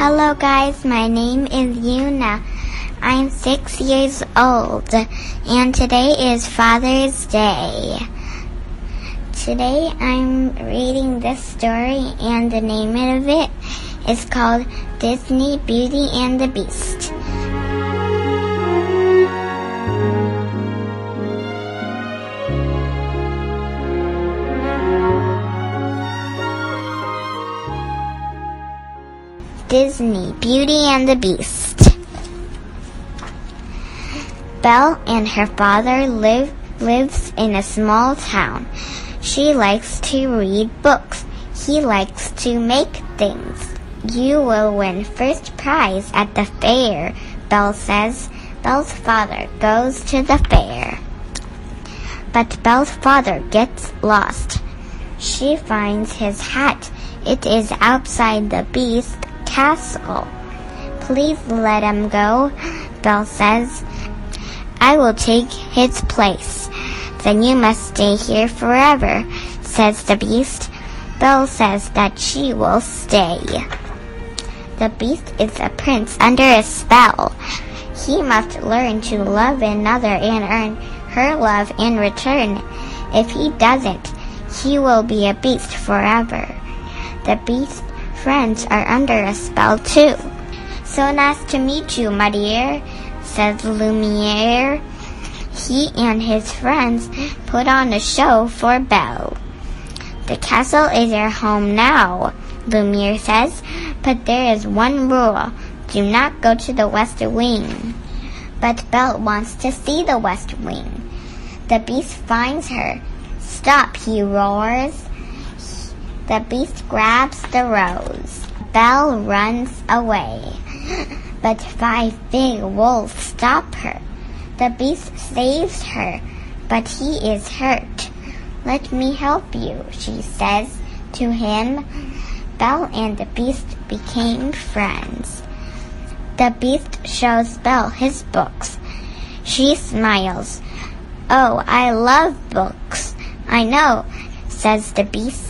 Hello, guys. My name is Yuna. I'm six years old, and today is Father's Day. Today I'm reading this story, and the name of it is called Disney Beauty and the Beast. Disney Beauty and the Beast. Belle and her father live lives in a small town. She likes to read books. He likes to make things. You will win first prize at the fair, Belle says. Belle's father goes to the fair. But Belle's father gets lost. She finds his hat. It is outside the beast castle. Please let him go, Belle says. I will take his place. Then you must stay here forever, says the beast. Belle says that she will stay. The beast is a prince under a spell. He must learn to love another and earn her love in return. If he doesn't, he will be a beast forever. The beast friends are under a spell too. So nice to meet you, my dear, says Lumiere. He and his friends put on a show for Belle. The castle is your home now, Lumiere says, but there is one rule. Do not go to the west wing. But Belle wants to see the west wing. The beast finds her. Stop, he roars. The beast grabs the rose. Belle runs away. But five big wolves stop her. The beast saves her, but he is hurt. Let me help you, she says to him. Belle and the beast became friends. The beast shows Belle his books. She smiles. Oh, I love books. I know, says the beast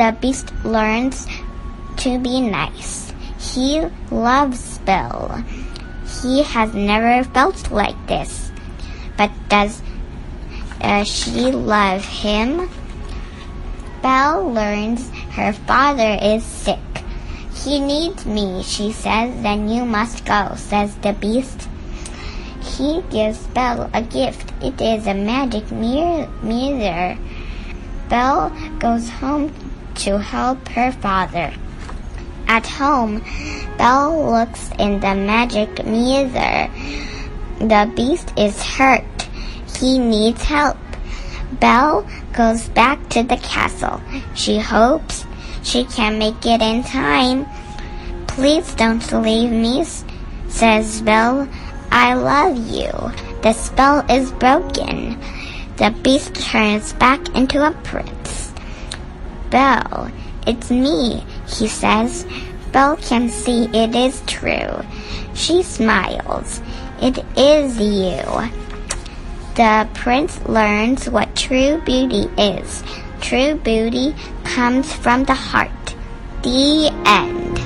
the beast learns to be nice. He loves Belle. He has never felt like this. But does uh, she love him? Belle learns her father is sick. He needs me, she says. Then you must go, says the beast. He gives Belle a gift. It is a magic mirror. Belle goes home to help her father. At home, Belle looks in the magic mirror. The beast is hurt. He needs help. Belle goes back to the castle. She hopes she can make it in time. Please don't leave me, says Belle. I love you. The spell is broken. The beast turns back into a prince. Belle, it's me, he says. Belle can see it is true. She smiles. It is you. The prince learns what true beauty is. True beauty comes from the heart. The end.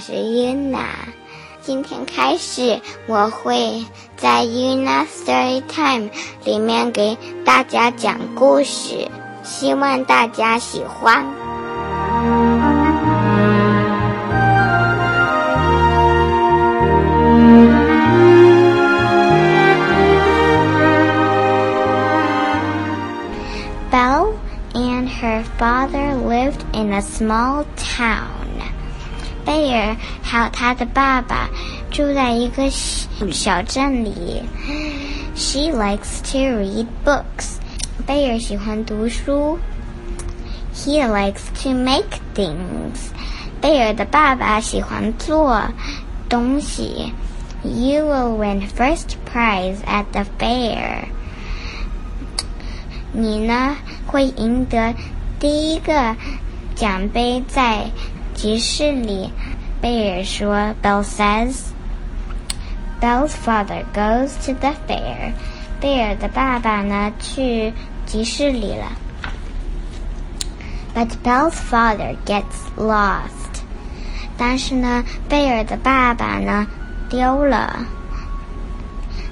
是 Yuna，今天开始我会在 Yuna Story Time 里面给大家讲故事，希望大家喜欢。Belle and her father lived in a small town. 贝尔还有他的爸爸住在一个小镇里。She likes to read books. 贝尔喜欢读书。He likes to make things. 贝尔的爸爸喜欢做东西。You will win first prize at the fair. 你呢会赢得第一个奖杯在 集市里，贝尔说，Belle says。Belle's father goes to the fair。贝尔的爸爸呢，去集市里了。But Belle's father gets lost。但是呢，贝尔的爸爸呢，丢了。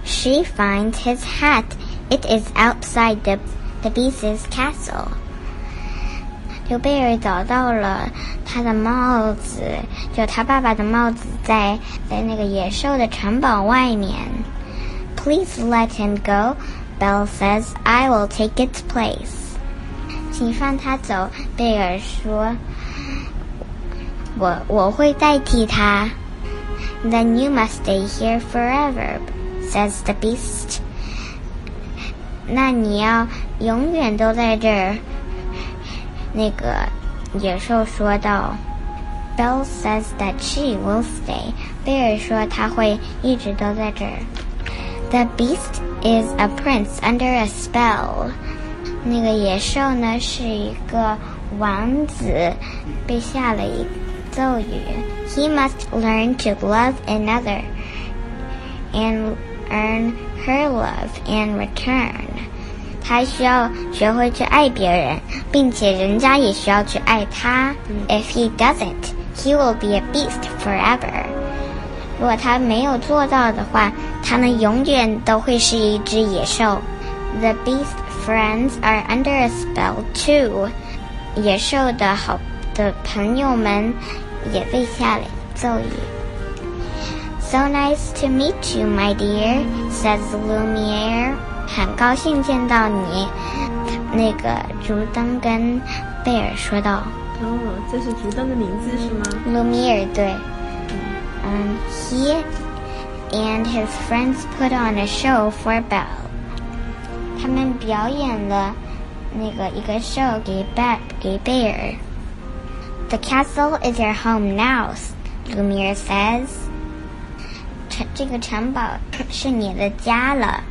She finds his hat. It is outside the the beast's castle. 刘贝尔找到了他的帽子，就他爸爸的帽子在在那个野兽的城堡外面。Please let him go, Belle says. I will take its place. 请放他走，贝尔说。我我会代替他。Then you must stay here forever, says the beast. 那你要永远都在这儿。那个野兽说道：“Belle says that she will stay。”贝尔说他会一直都在这儿。The beast is a prince under a spell。那个野兽呢是一个王子，被下了一咒语。He must learn to love another and earn her love in return. 他需要学会去爱别人，并且人家也需要去爱他。If he doesn't, he will be a beast forever. 如果他没有做到的话，他呢永远都会是一只野兽。The beast friends are under a spell too. 野兽的好的朋友们也被下了咒语。So nice to meet you, my dear, says Lumiere. 很高兴见到你，那个竹灯跟贝尔说道。哦，这是竹灯的名字是吗？Lumiere 对。嗯，He and his friends put on a show for Belle。他们表演了那个一个 show 给贝给贝尔。The castle is your home now, Lumiere says。城这个城堡是你的家了。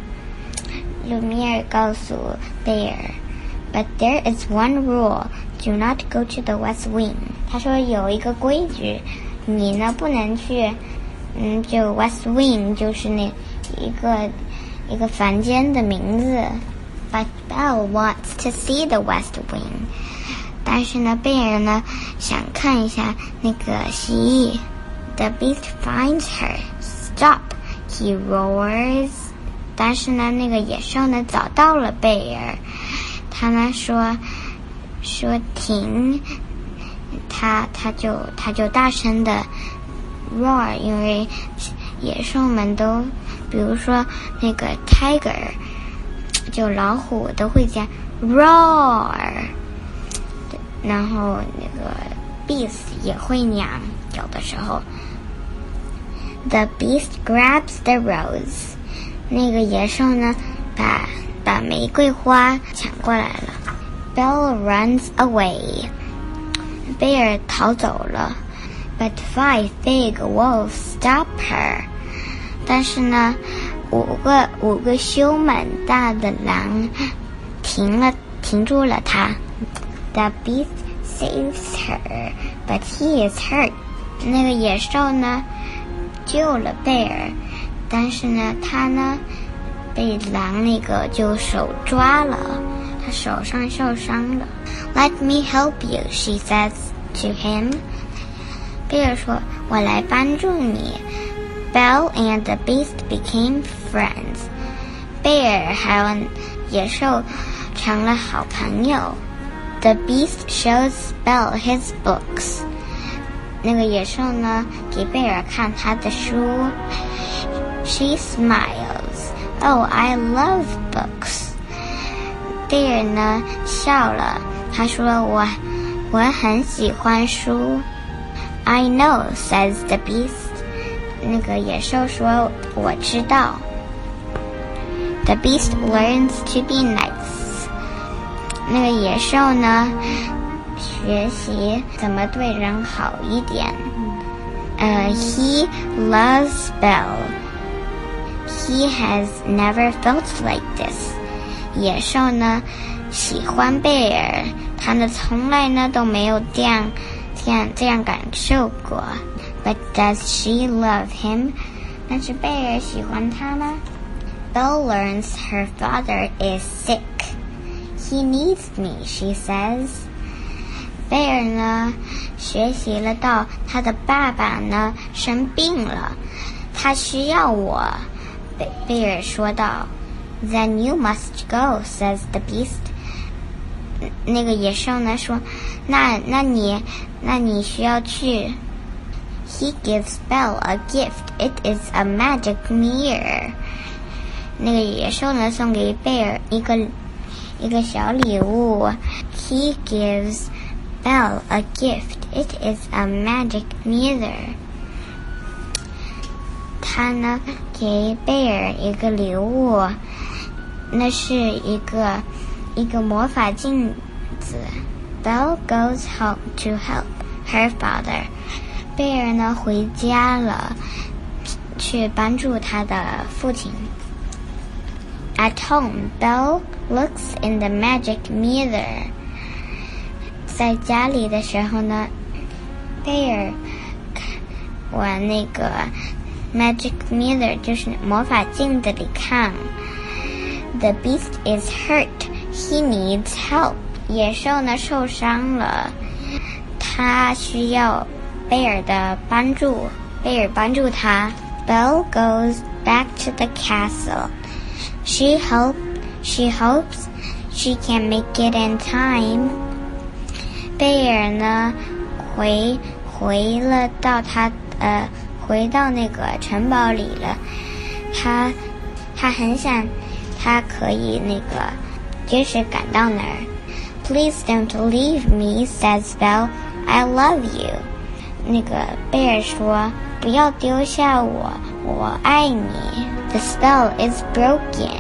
卢米尔告诉贝尔，But there is one rule: do not go to the West Wing。他说有一个规矩，你呢不能去，嗯，就 West Wing 就是那一个一个房间的名字。But Belle wants to see the West Wing。但是呢，贝尔呢想看一下那个蜥蜴。The beast finds her. Stop! He roars. 但是呢，那个野兽呢找到了贝尔，他呢说说停，他他就他就大声的 roar，因为野兽们都，比如说那个 tiger，就老虎都会讲 roar，然后那个 beast 也会讲，有的时候。The beast grabs the rose. 那个野兽呢，把把玫瑰花抢过来了。Bell runs away，贝尔逃走了。But five big wolves stop her，但是呢，五个五个凶猛大的狼停了，停住了他。The beast saves her，but he is hurt。那个野兽呢，救了贝尔。但是呢，他呢被狼那个就手抓了，他手上受伤了。Let me help you, she says to him. 贝尔说：“我来帮助你。” Belle and the beast became friends. 贝尔还有野兽成了好朋友。The beast shows Belle his books. 那个野兽呢，给贝尔看他的书。She smiles. Oh, I love books. 贝尔呢笑了，他说我我很喜欢书。I know, says the beast. 那个野兽说我知道。The beast learns to be nice. 那个野兽呢学习怎么对人好一点。呃、uh,，He loves Belle. He has never felt like this。野兽呢，喜欢贝尔，他呢从来呢都没有这样、这样、这样感受过。But does she love him？ 但是贝尔喜欢他吗？Belle learns her father is sick. He needs me, she says. 贝尔呢，学习了到他的爸爸呢生病了，他需要我。 then you must go," says the beast. 那个野兽呢说，那那你那你需要去。He gives Belle a gift. It is a magic mirror. 那个野兽呢送给贝尔一个一个小礼物。He gives Belle a gift. It is a magic mirror. 他呢给贝尔一个礼物，那是一个一个魔法镜子。Belle goes home to help her father。贝尔呢回家了，去帮助他的父亲。At home, Belle looks in the magic mirror。在家里的时候呢，贝尔玩那个 magic mirror，就是魔法镜子里看。The beast is hurt. He needs help. 野兽呢受伤了，他需要贝尔的帮助。贝尔帮助他。Belle goes back to the castle. She hope she hopes she can make it in time. 贝尔呢回回了到他呃 回到那个城堡里了。他他很想，他可以那个及时赶到那儿。Please don't leave me," says Belle. "I love you." 那个贝尔说：“不要丢下我，我爱你。” The spell is broken.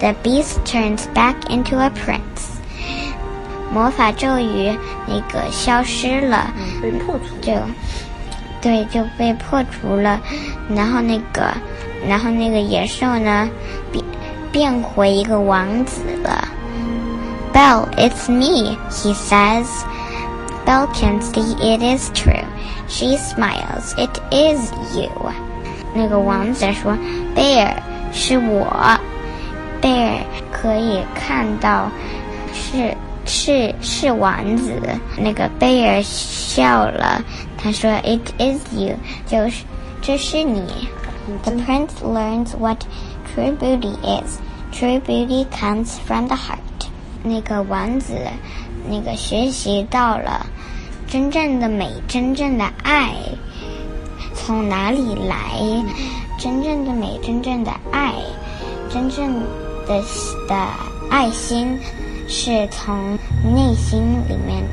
The beast turns back into a prince. 魔法咒语那个消失了，被破除。就对就被破除了。然后那个，然后那个野兽呢，变。变回一个王子了。Bell, it's me, he says. Belle can see it is true. She smiles. It is you. 那个王子说：“贝尔，是我。”贝尔可以看到，是是是王子。那个贝尔笑了，他说：“It is you，就是这是你。” The prince learns what true beauty is. True beauty comes from the heart。那个王子，那个学习到了真正的美，真正的爱从哪里来？真正的美，真正的爱，真正的的爱心是从内心里面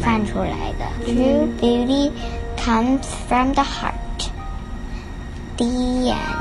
泛出来的。True beauty comes from the heart。第一眼。